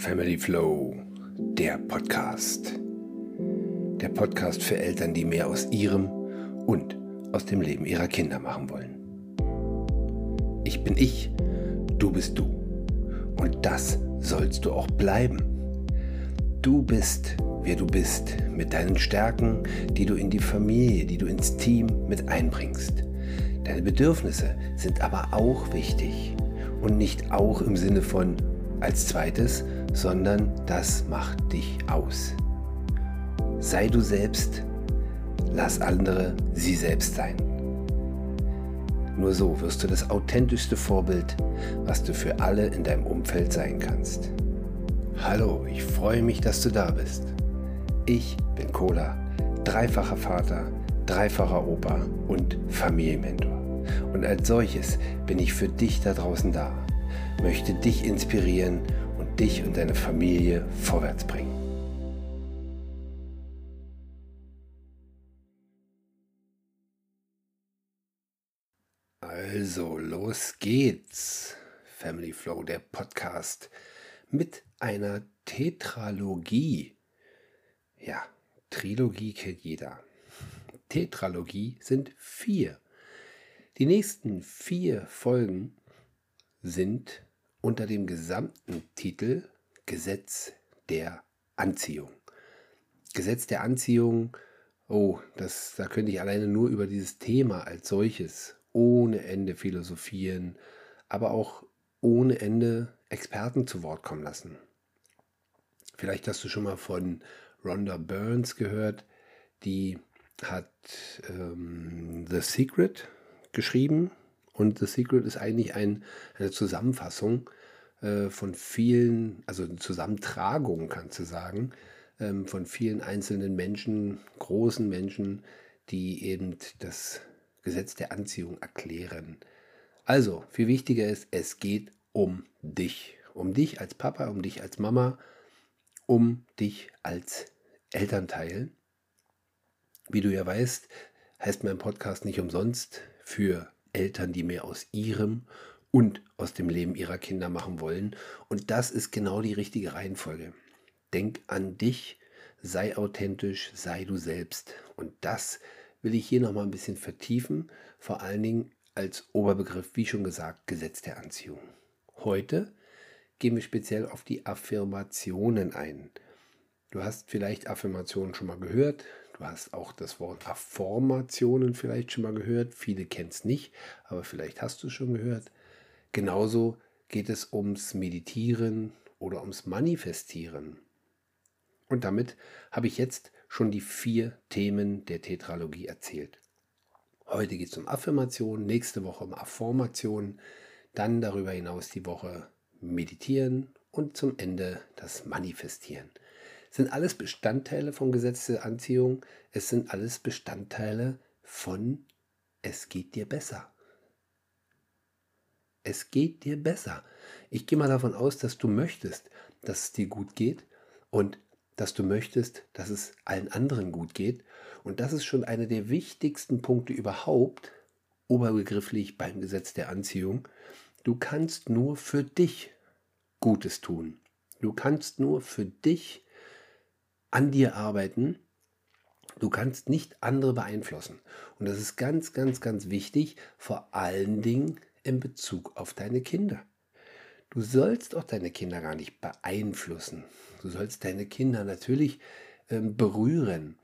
Family Flow, der Podcast. Der Podcast für Eltern, die mehr aus ihrem und aus dem Leben ihrer Kinder machen wollen. Ich bin ich, du bist du. Und das sollst du auch bleiben. Du bist, wer du bist, mit deinen Stärken, die du in die Familie, die du ins Team mit einbringst. Deine Bedürfnisse sind aber auch wichtig. Und nicht auch im Sinne von als zweites, sondern das macht dich aus. Sei du selbst, lass andere sie selbst sein. Nur so wirst du das authentischste Vorbild, was du für alle in deinem Umfeld sein kannst. Hallo, ich freue mich, dass du da bist. Ich bin Cola, dreifacher Vater, dreifacher Opa und Familienmentor. Und als solches bin ich für dich da draußen da, möchte dich inspirieren dich und deine Familie vorwärts bringen. Also, los geht's. Family Flow, der Podcast mit einer Tetralogie. Ja, Trilogie kennt jeder. Tetralogie sind vier. Die nächsten vier Folgen sind unter dem gesamten Titel Gesetz der Anziehung. Gesetz der Anziehung, oh, das, da könnte ich alleine nur über dieses Thema als solches ohne Ende philosophieren, aber auch ohne Ende Experten zu Wort kommen lassen. Vielleicht hast du schon mal von Rhonda Burns gehört, die hat ähm, The Secret geschrieben und The Secret ist eigentlich ein, eine Zusammenfassung äh, von vielen, also eine Zusammentragung, kannst du sagen, ähm, von vielen einzelnen Menschen, großen Menschen, die eben das Gesetz der Anziehung erklären. Also, viel wichtiger ist, es geht um dich. Um dich als Papa, um dich als Mama, um dich als Elternteil. Wie du ja weißt, heißt mein Podcast nicht umsonst für Eltern, die mehr aus ihrem und aus dem Leben ihrer Kinder machen wollen. Und das ist genau die richtige Reihenfolge. Denk an dich, sei authentisch, sei du selbst. Und das will ich hier nochmal ein bisschen vertiefen, vor allen Dingen als Oberbegriff, wie schon gesagt, Gesetz der Anziehung. Heute gehen wir speziell auf die Affirmationen ein. Du hast vielleicht Affirmationen schon mal gehört. Du hast auch das Wort Affirmationen vielleicht schon mal gehört. Viele kennen es nicht, aber vielleicht hast du es schon gehört. Genauso geht es ums Meditieren oder ums Manifestieren. Und damit habe ich jetzt schon die vier Themen der Tetralogie erzählt. Heute geht es um Affirmation, nächste Woche um Affirmation, dann darüber hinaus die Woche Meditieren und zum Ende das Manifestieren sind alles Bestandteile vom Gesetz der Anziehung. Es sind alles Bestandteile von es geht dir besser. Es geht dir besser. Ich gehe mal davon aus, dass du möchtest, dass es dir gut geht und dass du möchtest, dass es allen anderen gut geht. Und das ist schon einer der wichtigsten Punkte überhaupt, oberbegrifflich beim Gesetz der Anziehung. Du kannst nur für dich Gutes tun. Du kannst nur für dich an dir arbeiten. Du kannst nicht andere beeinflussen. Und das ist ganz, ganz, ganz wichtig, vor allen Dingen in Bezug auf deine Kinder. Du sollst auch deine Kinder gar nicht beeinflussen. Du sollst deine Kinder natürlich ähm, berühren.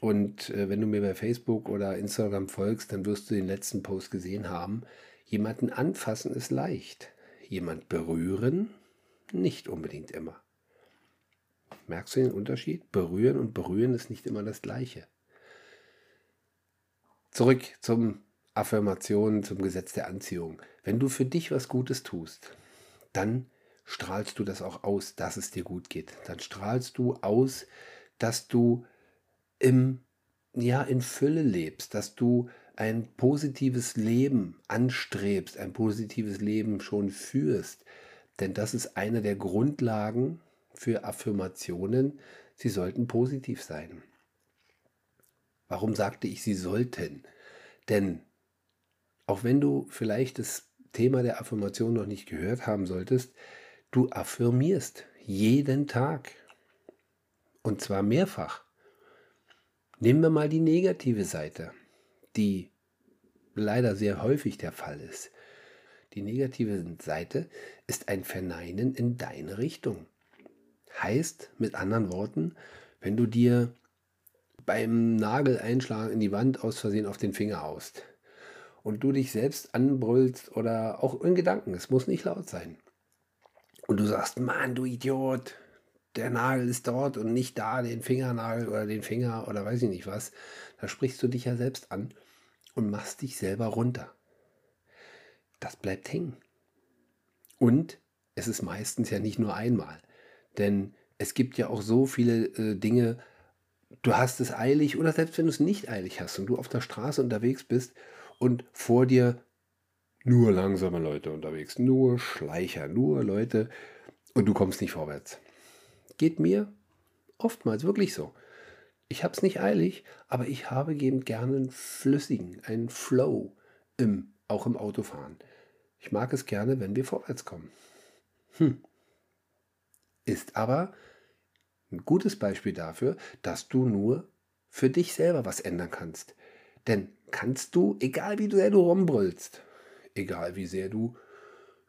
Und äh, wenn du mir bei Facebook oder Instagram folgst, dann wirst du den letzten Post gesehen haben. Jemanden anfassen ist leicht. Jemand berühren nicht unbedingt immer. Merkst du den Unterschied? Berühren und berühren ist nicht immer das Gleiche. Zurück zum Affirmation, zum Gesetz der Anziehung. Wenn du für dich was Gutes tust, dann strahlst du das auch aus, dass es dir gut geht. Dann strahlst du aus, dass du im, ja, in Fülle lebst, dass du ein positives Leben anstrebst, ein positives Leben schon führst. Denn das ist eine der Grundlagen für Affirmationen, sie sollten positiv sein. Warum sagte ich, sie sollten? Denn auch wenn du vielleicht das Thema der Affirmation noch nicht gehört haben solltest, du affirmierst Jeden Tag. Und zwar mehrfach. Nehmen wir mal die negative Seite, die leider sehr häufig der Fall ist. Die negative Seite ist ein Verneinen in deine Richtung. Heißt mit anderen Worten, wenn du dir beim Nagel einschlagen in die Wand aus Versehen auf den Finger haust und du dich selbst anbrüllst oder auch in Gedanken, es muss nicht laut sein. Und du sagst, Mann, du Idiot, der Nagel ist dort und nicht da, den Fingernagel oder den Finger oder weiß ich nicht was. Da sprichst du dich ja selbst an und machst dich selber runter. Das bleibt hängen. Und es ist meistens ja nicht nur einmal. Denn es gibt ja auch so viele äh, Dinge, du hast es eilig oder selbst wenn du es nicht eilig hast und du auf der Straße unterwegs bist und vor dir nur langsame Leute unterwegs, nur Schleicher, nur Leute und du kommst nicht vorwärts. Geht mir oftmals wirklich so. Ich habe es nicht eilig, aber ich habe eben gerne einen flüssigen, einen Flow im, auch im Autofahren. Ich mag es gerne, wenn wir vorwärts kommen. Hm. Ist aber ein gutes Beispiel dafür, dass du nur für dich selber was ändern kannst. Denn kannst du, egal wie sehr du rumbrüllst, egal wie sehr du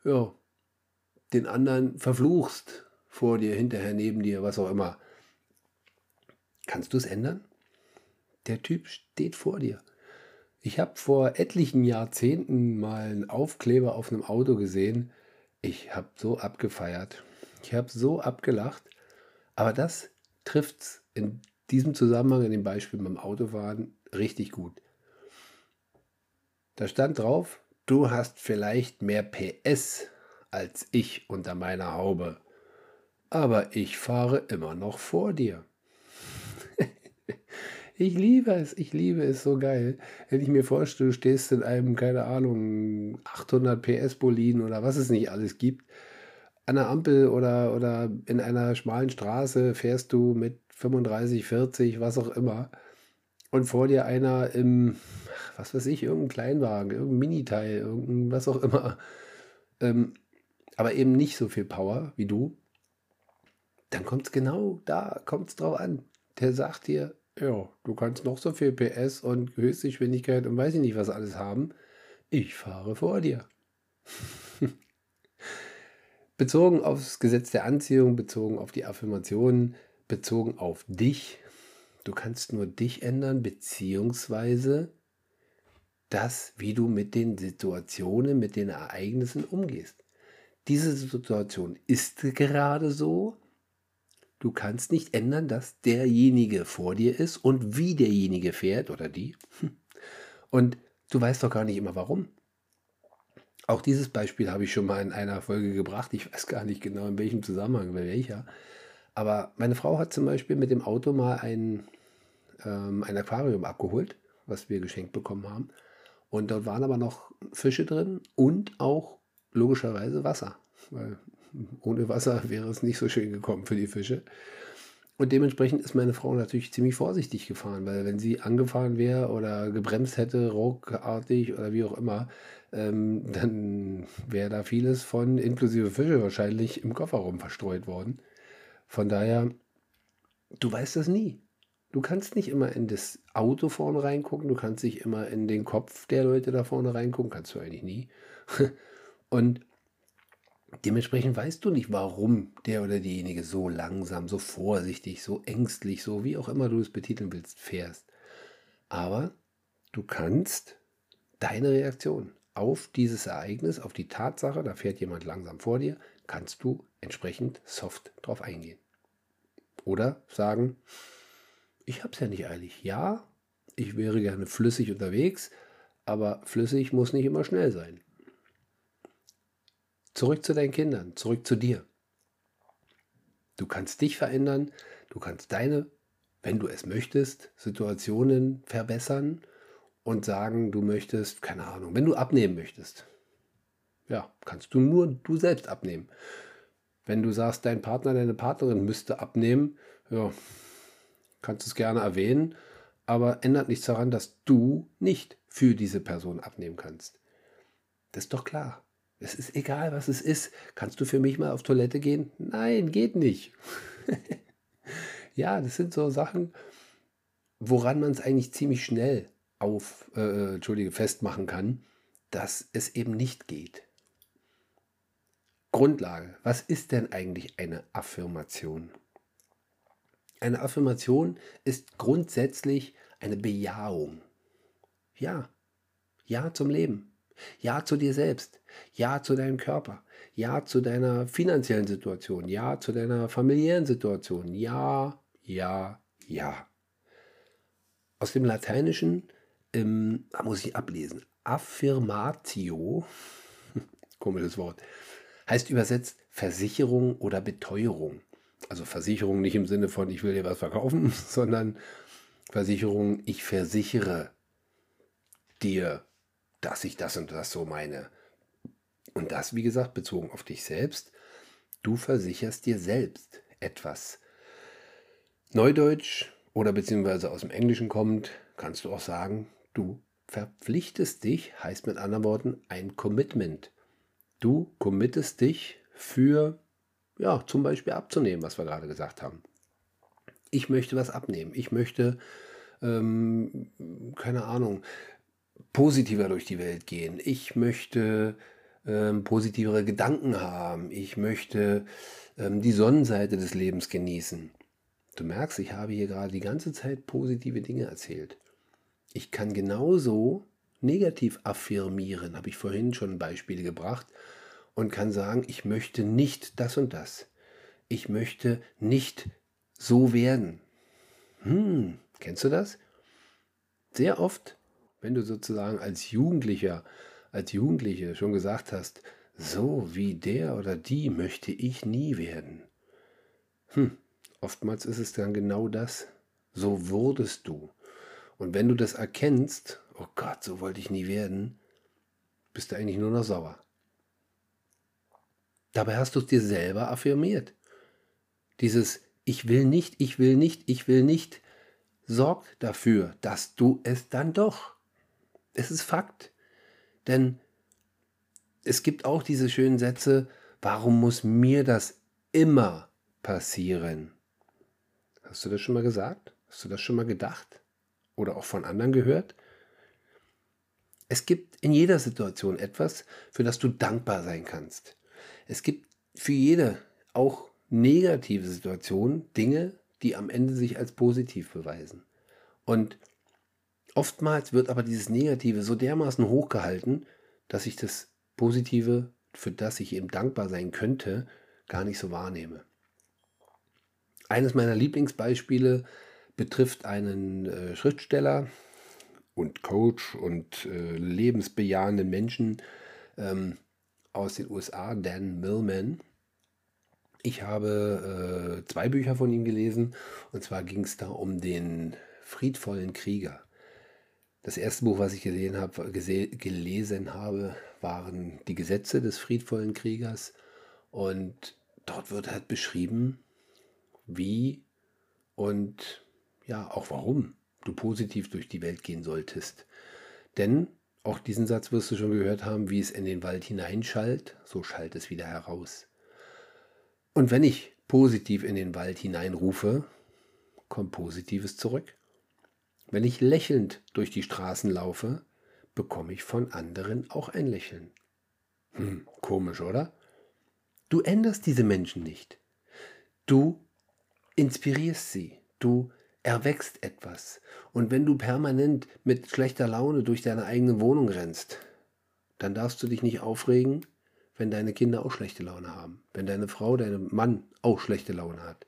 ja, den anderen verfluchst, vor dir, hinterher, neben dir, was auch immer, kannst du es ändern? Der Typ steht vor dir. Ich habe vor etlichen Jahrzehnten mal einen Aufkleber auf einem Auto gesehen. Ich habe so abgefeiert. Ich habe so abgelacht. Aber das trifft es in diesem Zusammenhang, in dem Beispiel beim Autofahren, richtig gut. Da stand drauf, du hast vielleicht mehr PS als ich unter meiner Haube, aber ich fahre immer noch vor dir. ich liebe es, ich liebe es so geil. Wenn ich mir vorstelle, du stehst in einem, keine Ahnung, 800 PS Boliden oder was es nicht alles gibt, an der Ampel oder, oder in einer schmalen Straße fährst du mit 35, 40, was auch immer. Und vor dir einer im, was weiß ich, irgendein Kleinwagen, irgendein Miniteil, irgendein was auch immer. Ähm, aber eben nicht so viel Power wie du. Dann kommt es genau da, kommt es drauf an. Der sagt dir, ja, du kannst noch so viel PS und Höchstgeschwindigkeit und weiß ich nicht was alles haben. Ich fahre vor dir. bezogen aufs Gesetz der Anziehung, bezogen auf die Affirmationen, bezogen auf dich. Du kannst nur dich ändern, beziehungsweise das, wie du mit den Situationen, mit den Ereignissen umgehst. Diese Situation ist gerade so. Du kannst nicht ändern, dass derjenige vor dir ist und wie derjenige fährt oder die. Und du weißt doch gar nicht immer warum. Auch dieses Beispiel habe ich schon mal in einer Folge gebracht. Ich weiß gar nicht genau, in welchem Zusammenhang, bei welcher. Aber meine Frau hat zum Beispiel mit dem Auto mal ein, ähm, ein Aquarium abgeholt, was wir geschenkt bekommen haben. Und dort waren aber noch Fische drin und auch logischerweise Wasser. Weil ohne Wasser wäre es nicht so schön gekommen für die Fische. Und dementsprechend ist meine Frau natürlich ziemlich vorsichtig gefahren, weil wenn sie angefahren wäre oder gebremst hätte, ruckartig oder wie auch immer, ähm, dann wäre da vieles von, inklusive Fische wahrscheinlich, im Kofferraum verstreut worden. Von daher, du weißt das nie. Du kannst nicht immer in das Auto vorne reingucken, du kannst nicht immer in den Kopf der Leute da vorne reingucken, kannst du eigentlich nie. Und dementsprechend weißt du nicht, warum der oder diejenige so langsam, so vorsichtig, so ängstlich, so wie auch immer du es betiteln willst, fährst. Aber du kannst deine Reaktion auf dieses Ereignis, auf die Tatsache, da fährt jemand langsam vor dir, kannst du entsprechend soft drauf eingehen. Oder sagen, ich habe es ja nicht eilig. Ja, ich wäre gerne flüssig unterwegs, aber flüssig muss nicht immer schnell sein. Zurück zu deinen Kindern, zurück zu dir. Du kannst dich verändern, du kannst deine, wenn du es möchtest, Situationen verbessern und sagen, du möchtest, keine Ahnung, wenn du abnehmen möchtest, ja, kannst du nur du selbst abnehmen. Wenn du sagst, dein Partner, deine Partnerin müsste abnehmen, ja, kannst du es gerne erwähnen, aber ändert nichts daran, dass du nicht für diese Person abnehmen kannst. Das ist doch klar. Es ist egal, was es ist. Kannst du für mich mal auf Toilette gehen? Nein, geht nicht. ja, das sind so Sachen, woran man es eigentlich ziemlich schnell auf, äh, Entschuldige, festmachen kann, dass es eben nicht geht. Grundlage. Was ist denn eigentlich eine Affirmation? Eine Affirmation ist grundsätzlich eine Bejahung. Ja, ja zum Leben. Ja zu dir selbst. Ja zu deinem Körper. Ja zu deiner finanziellen Situation. Ja zu deiner familiären Situation. Ja, ja, ja. Aus dem Lateinischen ähm, muss ich ablesen. Affirmatio, komisches Wort, heißt übersetzt Versicherung oder Beteuerung. Also Versicherung nicht im Sinne von, ich will dir was verkaufen, sondern Versicherung, ich versichere dir, dass ich das und das so meine. Und das, wie gesagt, bezogen auf dich selbst. Du versicherst dir selbst etwas. Neudeutsch oder beziehungsweise aus dem Englischen kommt, kannst du auch sagen, du verpflichtest dich, heißt mit anderen Worten ein Commitment. Du committest dich für, ja, zum Beispiel abzunehmen, was wir gerade gesagt haben. Ich möchte was abnehmen. Ich möchte, ähm, keine Ahnung, positiver durch die Welt gehen. Ich möchte ähm, positivere Gedanken haben. Ich möchte ähm, die Sonnenseite des Lebens genießen. Du merkst, ich habe hier gerade die ganze Zeit positive Dinge erzählt. Ich kann genauso negativ affirmieren, habe ich vorhin schon Beispiele gebracht, und kann sagen, ich möchte nicht das und das. Ich möchte nicht so werden. Hm, kennst du das? Sehr oft, wenn du sozusagen als Jugendlicher, als Jugendliche schon gesagt hast, so wie der oder die möchte ich nie werden. Hm, oftmals ist es dann genau das. So wurdest du. Und wenn du das erkennst, oh Gott, so wollte ich nie werden, bist du eigentlich nur noch sauer. Dabei hast du es dir selber affirmiert. Dieses Ich will nicht, ich will nicht, ich will nicht sorgt dafür, dass du es dann doch. Es ist Fakt. Denn es gibt auch diese schönen Sätze, warum muss mir das immer passieren? Hast du das schon mal gesagt? Hast du das schon mal gedacht? Oder auch von anderen gehört. Es gibt in jeder Situation etwas, für das du dankbar sein kannst. Es gibt für jede, auch negative Situation, Dinge, die am Ende sich als positiv beweisen. Und oftmals wird aber dieses Negative so dermaßen hochgehalten, dass ich das Positive, für das ich eben dankbar sein könnte, gar nicht so wahrnehme. Eines meiner Lieblingsbeispiele betrifft einen äh, Schriftsteller und Coach und äh, lebensbejahenden Menschen ähm, aus den USA, Dan Millman. Ich habe äh, zwei Bücher von ihm gelesen und zwar ging es da um den friedvollen Krieger. Das erste Buch, was ich gesehen habe, gelesen habe, waren die Gesetze des friedvollen Kriegers und dort wird halt beschrieben, wie und ja, auch warum du positiv durch die Welt gehen solltest. Denn, auch diesen Satz wirst du schon gehört haben, wie es in den Wald hineinschallt, so schallt es wieder heraus. Und wenn ich positiv in den Wald hineinrufe, kommt Positives zurück. Wenn ich lächelnd durch die Straßen laufe, bekomme ich von anderen auch ein Lächeln. Hm, komisch, oder? Du änderst diese Menschen nicht. Du inspirierst sie. Du erwächst etwas. Und wenn du permanent mit schlechter Laune durch deine eigene Wohnung rennst, dann darfst du dich nicht aufregen, wenn deine Kinder auch schlechte Laune haben, wenn deine Frau, dein Mann auch schlechte Laune hat.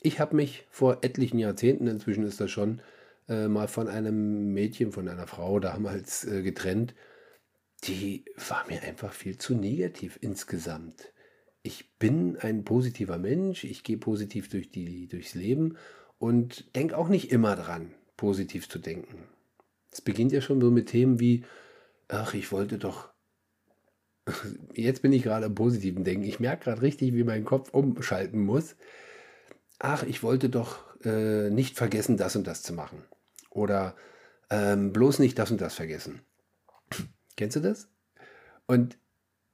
Ich habe mich vor etlichen Jahrzehnten, inzwischen ist das schon, äh, mal von einem Mädchen, von einer Frau damals äh, getrennt. Die war mir einfach viel zu negativ insgesamt ich bin ein positiver Mensch, ich gehe positiv durch die, durchs Leben und denke auch nicht immer dran, positiv zu denken. Es beginnt ja schon so mit Themen wie, ach, ich wollte doch, jetzt bin ich gerade im positiven Denken, ich merke gerade richtig, wie mein Kopf umschalten muss. Ach, ich wollte doch äh, nicht vergessen, das und das zu machen. Oder ähm, bloß nicht das und das vergessen. Kennst du das? Und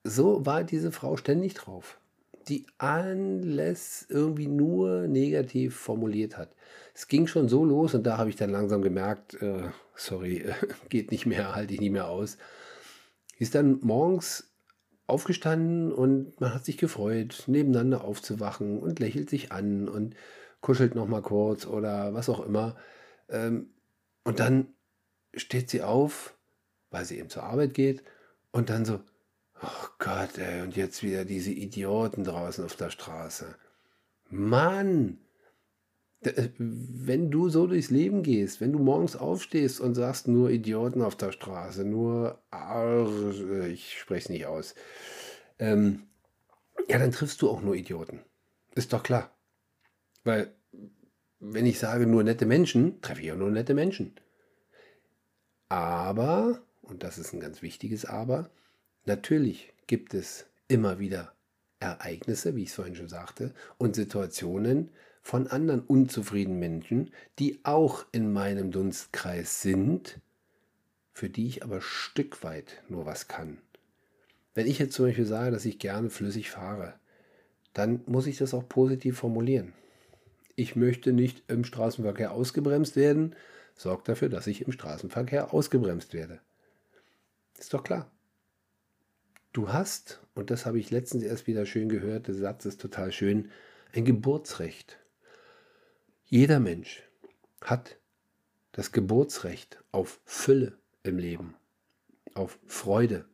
so war diese Frau ständig drauf, die alles irgendwie nur negativ formuliert hat. Es ging schon so los und da habe ich dann langsam gemerkt, äh, sorry, geht nicht mehr, halte ich nicht mehr aus. Ist dann morgens aufgestanden und man hat sich gefreut, nebeneinander aufzuwachen und lächelt sich an und kuschelt noch mal kurz oder was auch immer. Ähm, und dann steht sie auf, weil sie eben zur Arbeit geht und dann so, oh Gott, ey, und jetzt wieder diese Idioten draußen auf der Straße. Mann, äh, wenn du so durchs Leben gehst, wenn du morgens aufstehst und sagst nur Idioten auf der Straße, nur, ich spreche es nicht aus, ähm, ja, dann triffst du auch nur Idioten. Ist doch klar. Weil, wenn ich sage nur nette Menschen, treffe ich auch nur nette Menschen. Aber, und das ist ein ganz wichtiges Aber, natürlich gibt es immer wieder Ereignisse, wie ich es vorhin schon sagte, und Situationen, von anderen unzufriedenen Menschen, die auch in meinem Dunstkreis sind, für die ich aber Stück weit nur was kann. Wenn ich jetzt zum Beispiel sage, dass ich gerne flüssig fahre, dann muss ich das auch positiv formulieren. Ich möchte nicht im Straßenverkehr ausgebremst werden, sorgt dafür, dass ich im Straßenverkehr ausgebremst werde. Ist doch klar. Du hast, und das habe ich letztens erst wieder schön gehört, der Satz ist total schön, ein Geburtsrecht. Jeder Mensch hat das Geburtsrecht auf Fülle im Leben, auf Freude,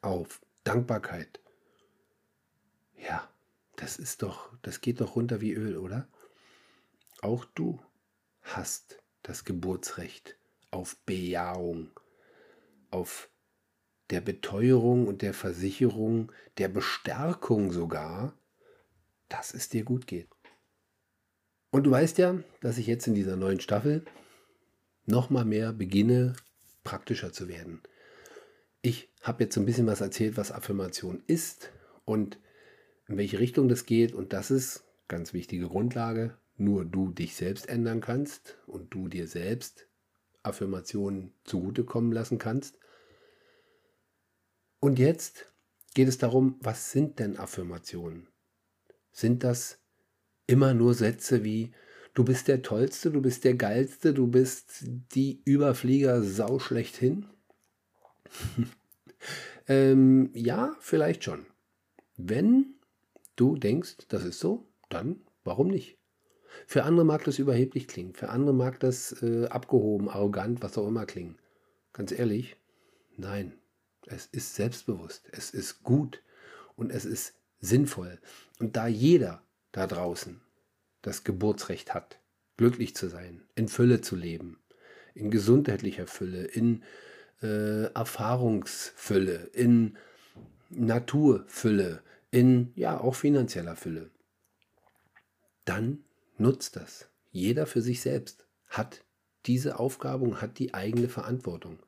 auf Dankbarkeit. Ja, das ist doch, das geht doch runter wie Öl, oder? Auch du hast das Geburtsrecht auf Bejahung, auf der Beteuerung und der Versicherung, der Bestärkung sogar, dass es dir gut geht. Und du weißt ja, dass ich jetzt in dieser neuen Staffel noch mal mehr beginne, praktischer zu werden. Ich habe jetzt so ein bisschen was erzählt, was Affirmation ist und in welche Richtung das geht. Und das ist ganz wichtige Grundlage. Nur du dich selbst ändern kannst und du dir selbst Affirmationen zugutekommen lassen kannst. Und jetzt geht es darum, was sind denn Affirmationen? Sind das immer nur Sätze wie du bist der Tollste, du bist der Geilste, du bist die Überflieger-Sau schlechthin? ähm, ja, vielleicht schon. Wenn du denkst, das ist so, dann warum nicht? Für andere mag das überheblich klingen, für andere mag das äh, abgehoben, arrogant, was auch immer klingen. Ganz ehrlich, nein, es ist selbstbewusst, es ist gut und es ist sinnvoll. Und da jeder da draußen das Geburtsrecht hat, glücklich zu sein, in Fülle zu leben, in gesundheitlicher Fülle, in äh, Erfahrungsfülle, in Naturfülle, in ja auch finanzieller Fülle. Dann nutzt das. Jeder für sich selbst hat diese Aufgabe und hat die eigene Verantwortung.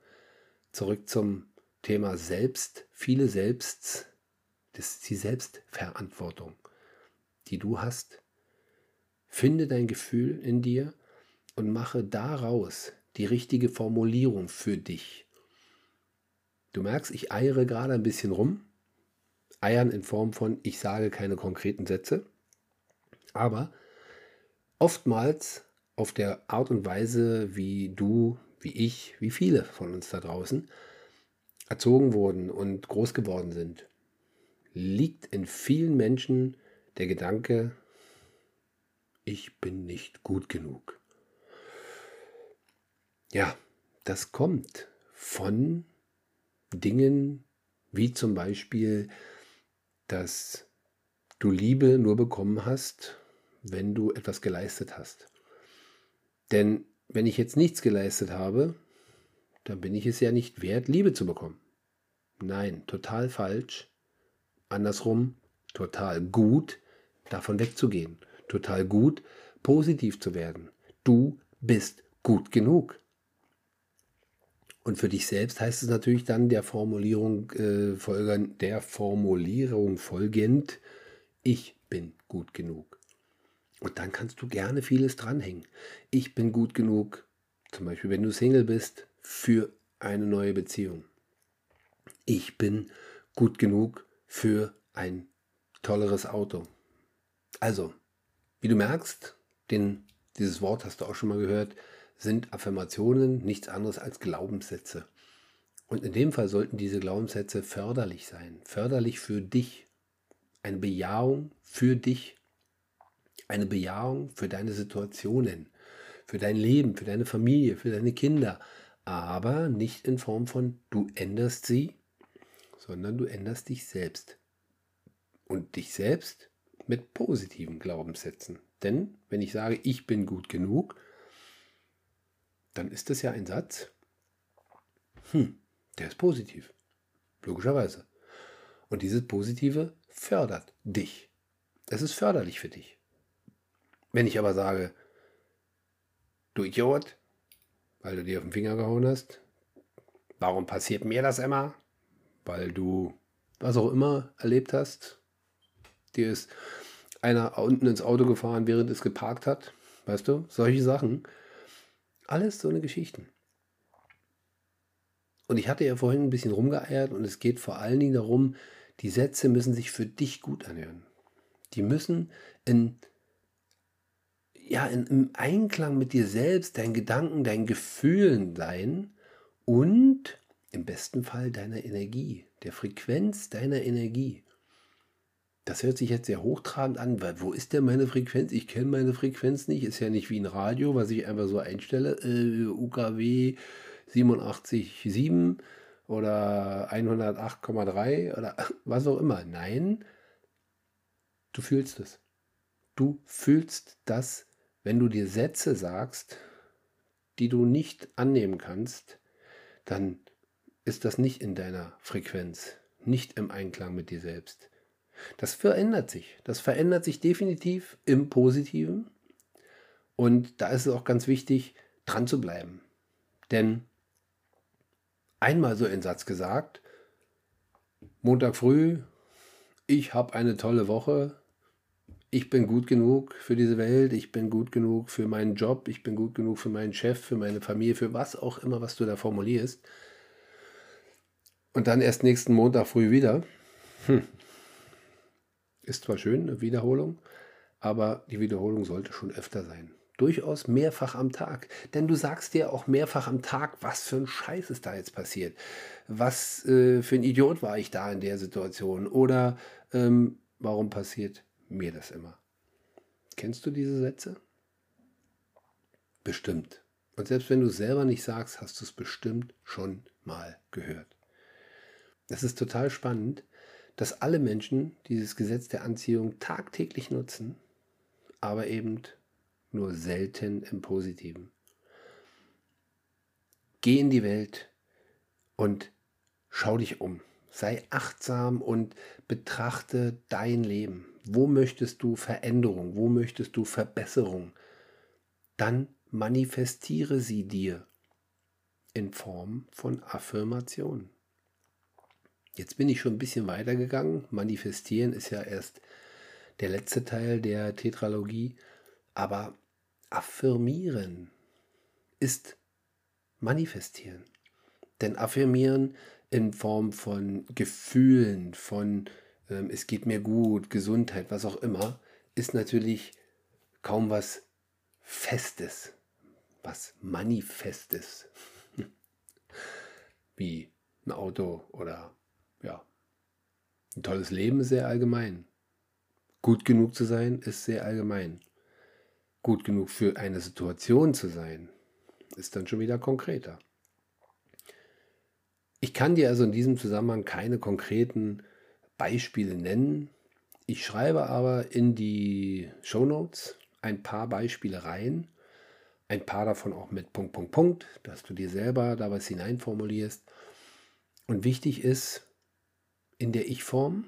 Zurück zum Thema Selbst. Viele Selbsts, das ist die Selbstverantwortung die du hast. Finde dein Gefühl in dir und mache daraus die richtige Formulierung für dich. Du merkst, ich eiere gerade ein bisschen rum. Eiern in Form von, ich sage keine konkreten Sätze. Aber oftmals auf der Art und Weise, wie du, wie ich, wie viele von uns da draußen erzogen wurden und groß geworden sind, liegt in vielen Menschen der Gedanke, ich bin nicht gut genug. Ja, das kommt von Dingen wie zum Beispiel, dass du Liebe nur bekommen hast, wenn du etwas geleistet hast. Denn wenn ich jetzt nichts geleistet habe, dann bin ich es ja nicht wert, Liebe zu bekommen. Nein, total falsch. Andersrum, total gut, davon wegzugehen. Total gut, positiv zu werden. Du bist gut genug. Und für dich selbst heißt es natürlich dann der Formulierung, äh, folgend, der Formulierung folgend, ich bin gut genug. Und dann kannst du gerne vieles dranhängen. Ich bin gut genug, zum Beispiel wenn du Single bist, für eine neue Beziehung. Ich bin gut genug für ein tolleres Auto. Also, wie du merkst, den, dieses Wort hast du auch schon mal gehört, sind Affirmationen nichts anderes als Glaubenssätze. Und in dem Fall sollten diese Glaubenssätze förderlich sein, förderlich für dich, eine Bejahung für dich, eine Bejahung für deine Situationen, für dein Leben, für deine Familie, für deine Kinder, aber nicht in Form von du änderst sie, sondern du änderst dich selbst. Und dich selbst mit positiven Glaubenssätzen. Denn wenn ich sage, ich bin gut genug, dann ist das ja ein Satz, hm, der ist positiv. Logischerweise. Und dieses Positive fördert dich. Es ist förderlich für dich. Wenn ich aber sage, du Idiot, weil du dir auf den Finger gehauen hast, warum passiert mir das immer? Weil du was auch immer erlebt hast. Dir ist einer unten ins Auto gefahren, während es geparkt hat. Weißt du, solche Sachen. Alles so eine Geschichten. Und ich hatte ja vorhin ein bisschen rumgeeiert und es geht vor allen Dingen darum, die Sätze müssen sich für dich gut anhören. Die müssen in, ja, in, im Einklang mit dir selbst, deinen Gedanken, deinen Gefühlen sein und im besten Fall deiner Energie, der Frequenz deiner Energie. Das hört sich jetzt sehr hochtrabend an, weil wo ist denn meine Frequenz? Ich kenne meine Frequenz nicht. Ist ja nicht wie ein Radio, was ich einfach so einstelle. Äh, UKW 87,7 oder 108,3 oder was auch immer. Nein, du fühlst es. Du fühlst das, wenn du dir Sätze sagst, die du nicht annehmen kannst, dann ist das nicht in deiner Frequenz, nicht im Einklang mit dir selbst. Das verändert sich. Das verändert sich definitiv im Positiven. Und da ist es auch ganz wichtig, dran zu bleiben. Denn einmal so ein Satz gesagt, Montag früh, ich habe eine tolle Woche, ich bin gut genug für diese Welt, ich bin gut genug für meinen Job, ich bin gut genug für meinen Chef, für meine Familie, für was auch immer, was du da formulierst. Und dann erst nächsten Montag früh wieder. Hm, ist zwar schön, eine Wiederholung, aber die Wiederholung sollte schon öfter sein. Durchaus mehrfach am Tag. Denn du sagst dir auch mehrfach am Tag, was für ein Scheiß ist da jetzt passiert. Was äh, für ein Idiot war ich da in der Situation. Oder ähm, warum passiert mir das immer? Kennst du diese Sätze? Bestimmt. Und selbst wenn du selber nicht sagst, hast du es bestimmt schon mal gehört. Das ist total spannend, dass alle Menschen dieses Gesetz der Anziehung tagtäglich nutzen, aber eben nur selten im Positiven. Geh in die Welt und schau dich um. Sei achtsam und betrachte dein Leben. Wo möchtest du Veränderung? Wo möchtest du Verbesserung? Dann manifestiere sie dir in Form von Affirmationen. Jetzt bin ich schon ein bisschen weiter gegangen. Manifestieren ist ja erst der letzte Teil der Tetralogie. Aber affirmieren ist manifestieren. Denn affirmieren in Form von Gefühlen, von ähm, es geht mir gut, Gesundheit, was auch immer, ist natürlich kaum was Festes, was Manifestes. Wie ein Auto oder ja, ein tolles Leben ist sehr allgemein. Gut genug zu sein ist sehr allgemein. Gut genug für eine Situation zu sein, ist dann schon wieder konkreter. Ich kann dir also in diesem Zusammenhang keine konkreten Beispiele nennen. Ich schreibe aber in die Show Notes ein paar Beispiele rein. Ein paar davon auch mit Punkt, Punkt, Punkt, dass du dir selber da was hineinformulierst. Und wichtig ist, in der Ich-Form,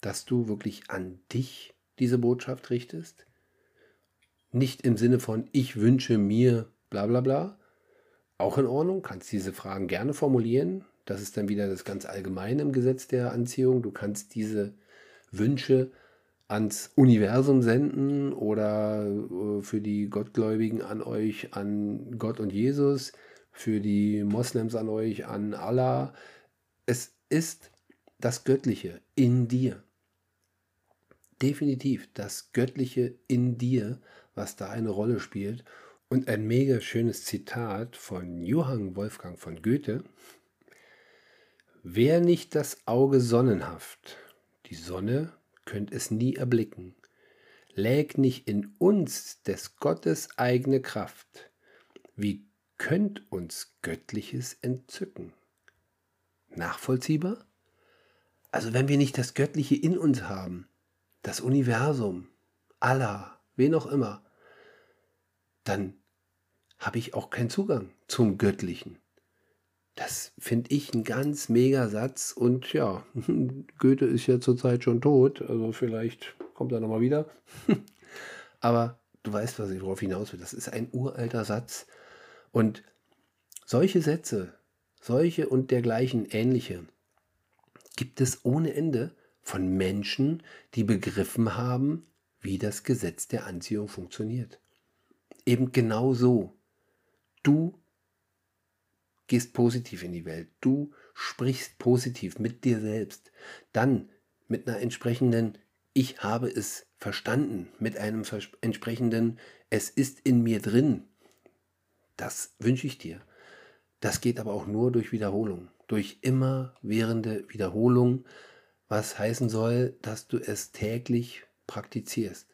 dass du wirklich an dich diese Botschaft richtest. Nicht im Sinne von ich wünsche mir bla bla bla. Auch in Ordnung, kannst diese Fragen gerne formulieren. Das ist dann wieder das ganz Allgemeine im Gesetz der Anziehung. Du kannst diese Wünsche ans Universum senden oder äh, für die Gottgläubigen an euch, an Gott und Jesus, für die Moslems an euch, an Allah. Es ist das Göttliche in dir. Definitiv das Göttliche in dir, was da eine Rolle spielt. Und ein mega schönes Zitat von Johann Wolfgang von Goethe. Wer nicht das Auge sonnenhaft, die Sonne könnt es nie erblicken, läg nicht in uns des Gottes eigene Kraft, wie könnt uns Göttliches entzücken? Nachvollziehbar? Also wenn wir nicht das Göttliche in uns haben, das Universum, Allah, wen auch immer, dann habe ich auch keinen Zugang zum Göttlichen. Das finde ich ein ganz mega Satz und ja, Goethe ist ja zurzeit schon tot, also vielleicht kommt er nochmal wieder. Aber du weißt, was ich worauf hinaus will. Das ist ein uralter Satz und solche Sätze, solche und dergleichen ähnliche, gibt es ohne Ende von Menschen, die begriffen haben, wie das Gesetz der Anziehung funktioniert. Eben genau so. Du gehst positiv in die Welt. Du sprichst positiv mit dir selbst. Dann mit einer entsprechenden Ich habe es verstanden, mit einem entsprechenden Es ist in mir drin. Das wünsche ich dir. Das geht aber auch nur durch Wiederholung, durch immerwährende Wiederholung, was heißen soll, dass du es täglich praktizierst.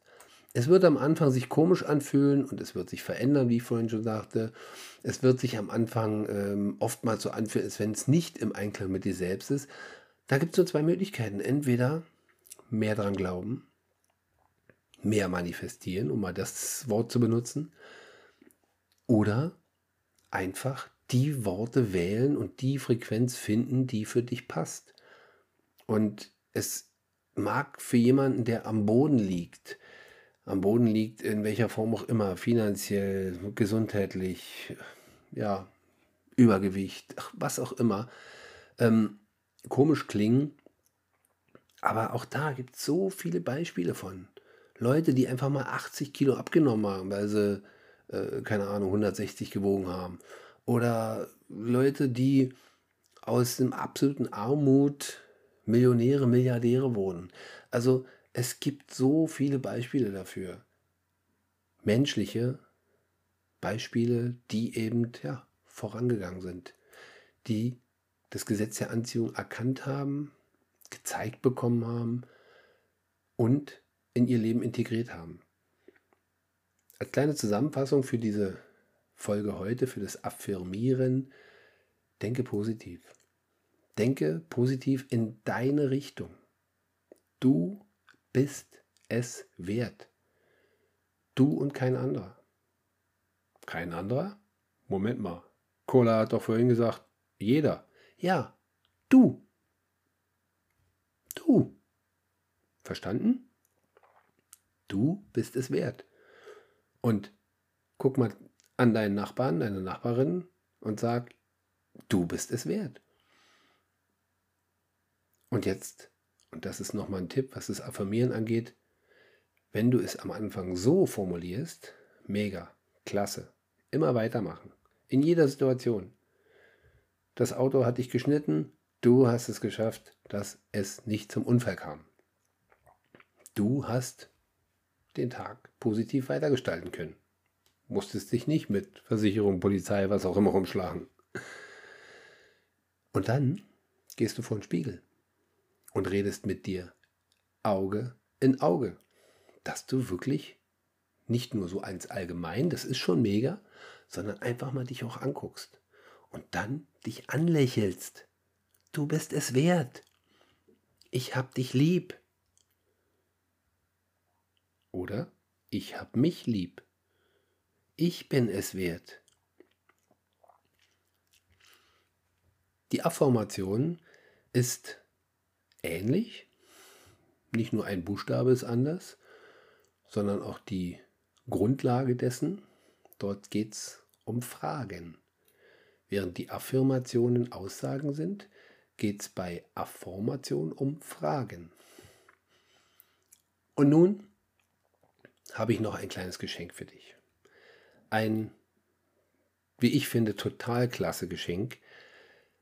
Es wird am Anfang sich komisch anfühlen und es wird sich verändern, wie ich vorhin schon sagte. Es wird sich am Anfang ähm, oftmals so anfühlen, als wenn es nicht im Einklang mit dir selbst ist. Da gibt es nur zwei Möglichkeiten. Entweder mehr daran glauben, mehr manifestieren, um mal das Wort zu benutzen, oder einfach die Worte wählen und die Frequenz finden, die für dich passt. Und es mag für jemanden, der am Boden liegt, am Boden liegt, in welcher Form auch immer, finanziell, gesundheitlich, ja, Übergewicht, ach, was auch immer, ähm, komisch klingen. Aber auch da gibt es so viele Beispiele von. Leute, die einfach mal 80 Kilo abgenommen haben, weil sie, äh, keine Ahnung, 160 gewogen haben. Oder Leute, die aus dem absoluten Armut Millionäre, Milliardäre wurden. Also es gibt so viele Beispiele dafür. Menschliche Beispiele, die eben ja, vorangegangen sind, die das Gesetz der Anziehung erkannt haben, gezeigt bekommen haben und in ihr Leben integriert haben. Als kleine Zusammenfassung für diese Folge heute, für das Affirmieren, denke positiv. Denke positiv in deine Richtung. Du bist es wert. Du und kein anderer. Kein anderer? Moment mal. Cola hat doch vorhin gesagt, jeder. Ja, du. Du. Verstanden? Du bist es wert. Und guck mal an deinen Nachbarn, deine Nachbarin und sag, du bist es wert. Und jetzt und das ist nochmal ein Tipp, was das Affirmieren angeht, wenn du es am Anfang so formulierst, mega, klasse, immer weitermachen, in jeder Situation. Das Auto hat dich geschnitten, du hast es geschafft, dass es nicht zum Unfall kam. Du hast den Tag positiv weitergestalten können. Musstest dich nicht mit Versicherung, Polizei, was auch immer rumschlagen. Und dann gehst du vor den Spiegel und redest mit dir Auge in Auge. Dass du wirklich nicht nur so eins allgemein, das ist schon mega, sondern einfach mal dich auch anguckst und dann dich anlächelst. Du bist es wert. Ich hab dich lieb. Oder ich hab mich lieb. Ich bin es wert. Die Affirmation ist ähnlich. Nicht nur ein Buchstabe ist anders, sondern auch die Grundlage dessen. Dort geht es um Fragen. Während die Affirmationen Aussagen sind, geht es bei Affirmation um Fragen. Und nun habe ich noch ein kleines Geschenk für dich. Ein, wie ich finde, total klasse Geschenk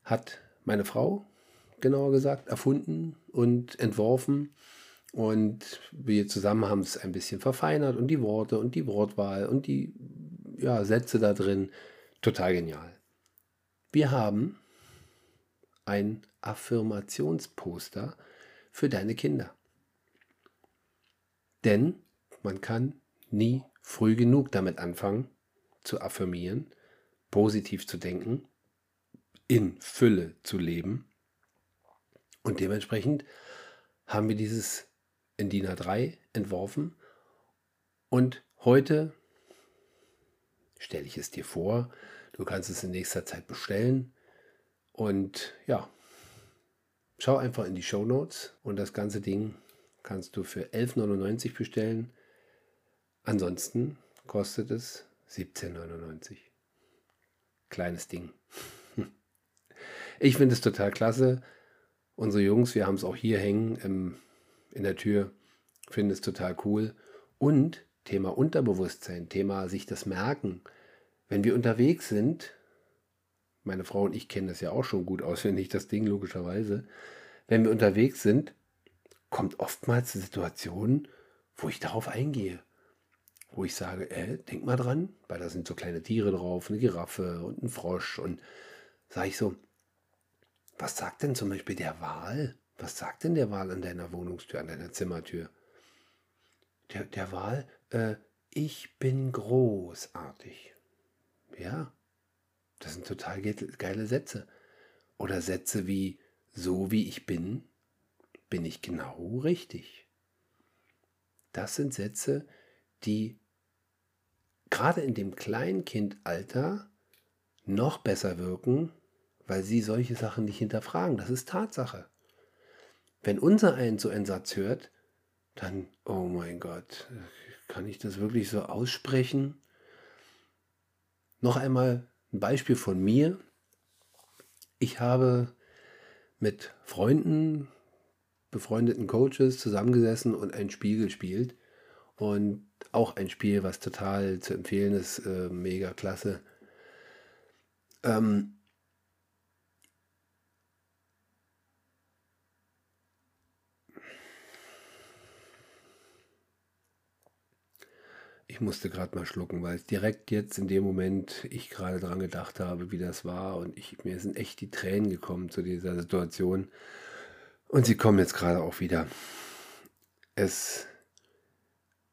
hat meine Frau genauer gesagt, erfunden und entworfen. Und wir zusammen haben es ein bisschen verfeinert und die Worte und die Wortwahl und die ja, Sätze da drin. Total genial. Wir haben ein Affirmationsposter für deine Kinder. Denn man kann nie früh genug damit anfangen, zu affirmieren, positiv zu denken, in Fülle zu leben. Und dementsprechend haben wir dieses in DIN A3 entworfen. Und heute stelle ich es dir vor. Du kannst es in nächster Zeit bestellen. Und ja, schau einfach in die Show Notes und das ganze Ding kannst du für 11,99 bestellen. Ansonsten kostet es 17,99. Kleines Ding. Ich finde es total klasse. Unsere Jungs, wir haben es auch hier hängen im, in der Tür, finden es total cool. Und Thema Unterbewusstsein, Thema sich das merken. Wenn wir unterwegs sind, meine Frau und ich kennen das ja auch schon gut auswendig, das Ding logischerweise. Wenn wir unterwegs sind, kommt oftmals eine Situation, wo ich darauf eingehe wo ich sage, äh, denk mal dran, weil da sind so kleine Tiere drauf, eine Giraffe und ein Frosch. Und sage ich so, was sagt denn zum Beispiel der Wal? Was sagt denn der Wal an deiner Wohnungstür, an deiner Zimmertür? Der, der Wal, äh, ich bin großartig. Ja, das sind total geile Sätze. Oder Sätze wie, so wie ich bin, bin ich genau richtig. Das sind Sätze, die gerade in dem Kleinkindalter noch besser wirken, weil sie solche Sachen nicht hinterfragen. Das ist Tatsache. Wenn unser ein so einen Satz hört, dann, oh mein Gott, kann ich das wirklich so aussprechen? Noch einmal ein Beispiel von mir. Ich habe mit Freunden, befreundeten Coaches zusammengesessen und ein Spiel gespielt. Und auch ein Spiel, was total zu empfehlen ist, äh, mega klasse. Ähm, ich musste gerade mal schlucken, weil es direkt jetzt in dem Moment ich gerade daran gedacht habe, wie das war und ich, mir sind echt die Tränen gekommen zu dieser Situation und sie kommen jetzt gerade auch wieder. Es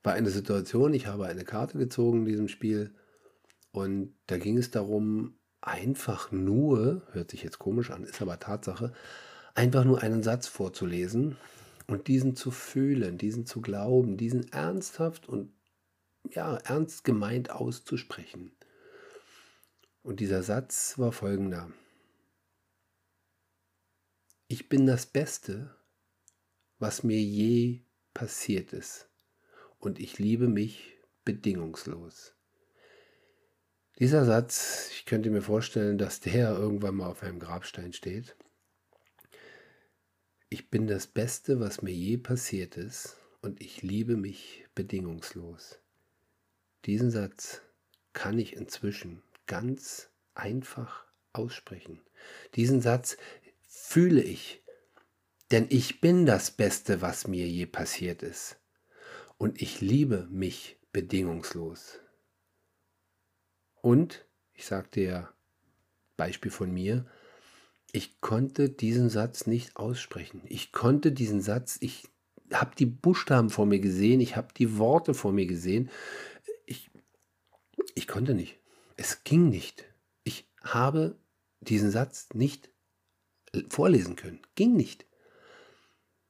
war eine Situation, ich habe eine Karte gezogen in diesem Spiel und da ging es darum, einfach nur, hört sich jetzt komisch an, ist aber Tatsache, einfach nur einen Satz vorzulesen und diesen zu fühlen, diesen zu glauben, diesen ernsthaft und ja, ernst gemeint auszusprechen. Und dieser Satz war folgender. Ich bin das Beste, was mir je passiert ist und ich liebe mich bedingungslos. Dieser Satz, ich könnte mir vorstellen, dass der irgendwann mal auf einem Grabstein steht. Ich bin das Beste, was mir je passiert ist und ich liebe mich bedingungslos. Diesen Satz kann ich inzwischen ganz einfach aussprechen. Diesen Satz fühle ich, denn ich bin das Beste, was mir je passiert ist und ich liebe mich bedingungslos. Und, ich sagte ja, Beispiel von mir, ich konnte diesen Satz nicht aussprechen. Ich konnte diesen Satz, ich habe die Buchstaben vor mir gesehen, ich habe die Worte vor mir gesehen. Ich, ich konnte nicht. Es ging nicht. Ich habe diesen Satz nicht vorlesen können. Ging nicht.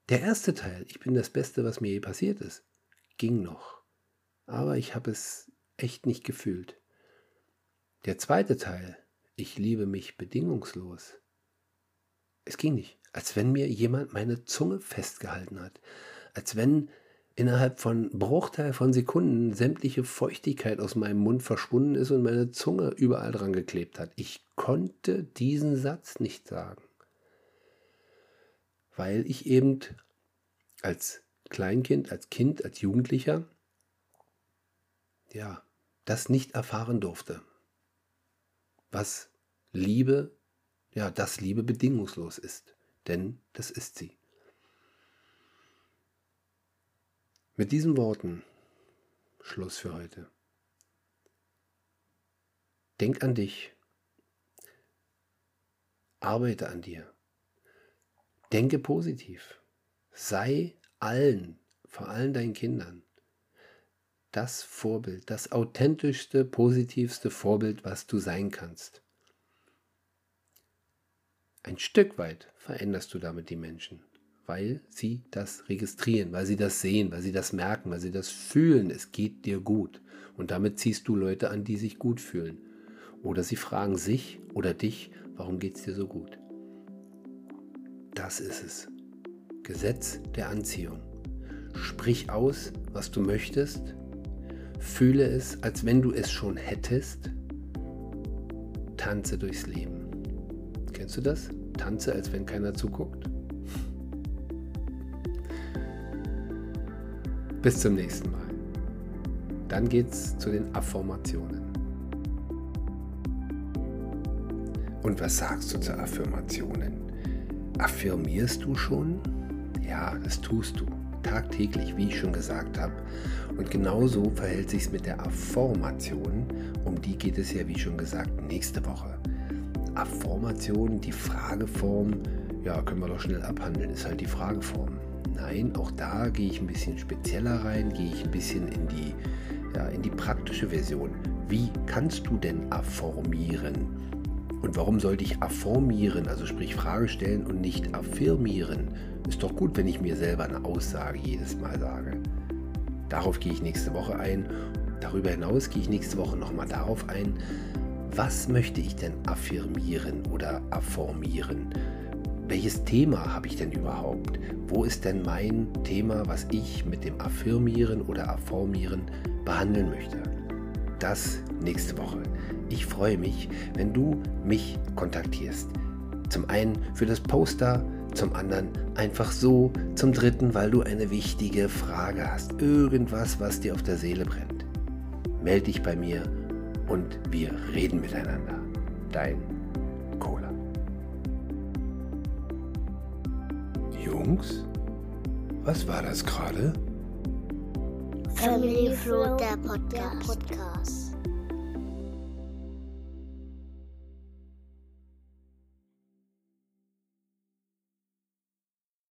Der erste Teil, ich bin das Beste, was mir je passiert ist, ging noch. Aber ich habe es echt nicht gefühlt. Der zweite Teil, ich liebe mich bedingungslos. Es ging nicht, als wenn mir jemand meine Zunge festgehalten hat, als wenn innerhalb von Bruchteil von Sekunden sämtliche Feuchtigkeit aus meinem Mund verschwunden ist und meine Zunge überall dran geklebt hat. Ich konnte diesen Satz nicht sagen, weil ich eben als Kleinkind, als Kind, als Jugendlicher, ja, das nicht erfahren durfte. Was Liebe, ja, das Liebe bedingungslos ist. denn das ist sie. Mit diesen Worten Schluss für heute. Denk an dich. Arbeite an dir. Denke positiv. Sei allen, vor allem deinen Kindern, das Vorbild, das authentischste, positivste Vorbild, was du sein kannst. Ein Stück weit veränderst du damit die Menschen, weil sie das registrieren, weil sie das sehen, weil sie das merken, weil sie das fühlen, es geht dir gut. Und damit ziehst du Leute an, die sich gut fühlen. Oder sie fragen sich oder dich, warum geht es dir so gut? Das ist es. Gesetz der Anziehung. Sprich aus, was du möchtest. Fühle es, als wenn du es schon hättest. Tanze durchs Leben. Kennst du das? Tanze, als wenn keiner zuguckt? Bis zum nächsten Mal. Dann geht's zu den Affirmationen. Und was sagst du zu Affirmationen? Affirmierst du schon? Ja, das tust du. Tagtäglich, wie ich schon gesagt habe. Und genauso verhält sich es mit der Affirmation. Um die geht es ja, wie schon gesagt, nächste Woche. Affirmation, die Frageform, ja, können wir doch schnell abhandeln, ist halt die Frageform. Nein, auch da gehe ich ein bisschen spezieller rein, gehe ich ein bisschen in die, ja, in die praktische Version. Wie kannst du denn afformieren? Und warum sollte ich afformieren, also sprich Frage stellen und nicht affirmieren? Ist doch gut, wenn ich mir selber eine Aussage jedes Mal sage. Darauf gehe ich nächste Woche ein. Darüber hinaus gehe ich nächste Woche nochmal darauf ein, was möchte ich denn affirmieren oder afformieren? Welches Thema habe ich denn überhaupt? Wo ist denn mein Thema, was ich mit dem Affirmieren oder Afformieren behandeln möchte? Das nächste Woche. Ich freue mich, wenn du mich kontaktierst. Zum einen für das Poster, zum anderen einfach so, zum dritten, weil du eine wichtige Frage hast. Irgendwas, was dir auf der Seele brennt. Melde dich bei mir und wir reden miteinander. Dein Cola. Jungs, was war das gerade? Family Flow, der Podcast.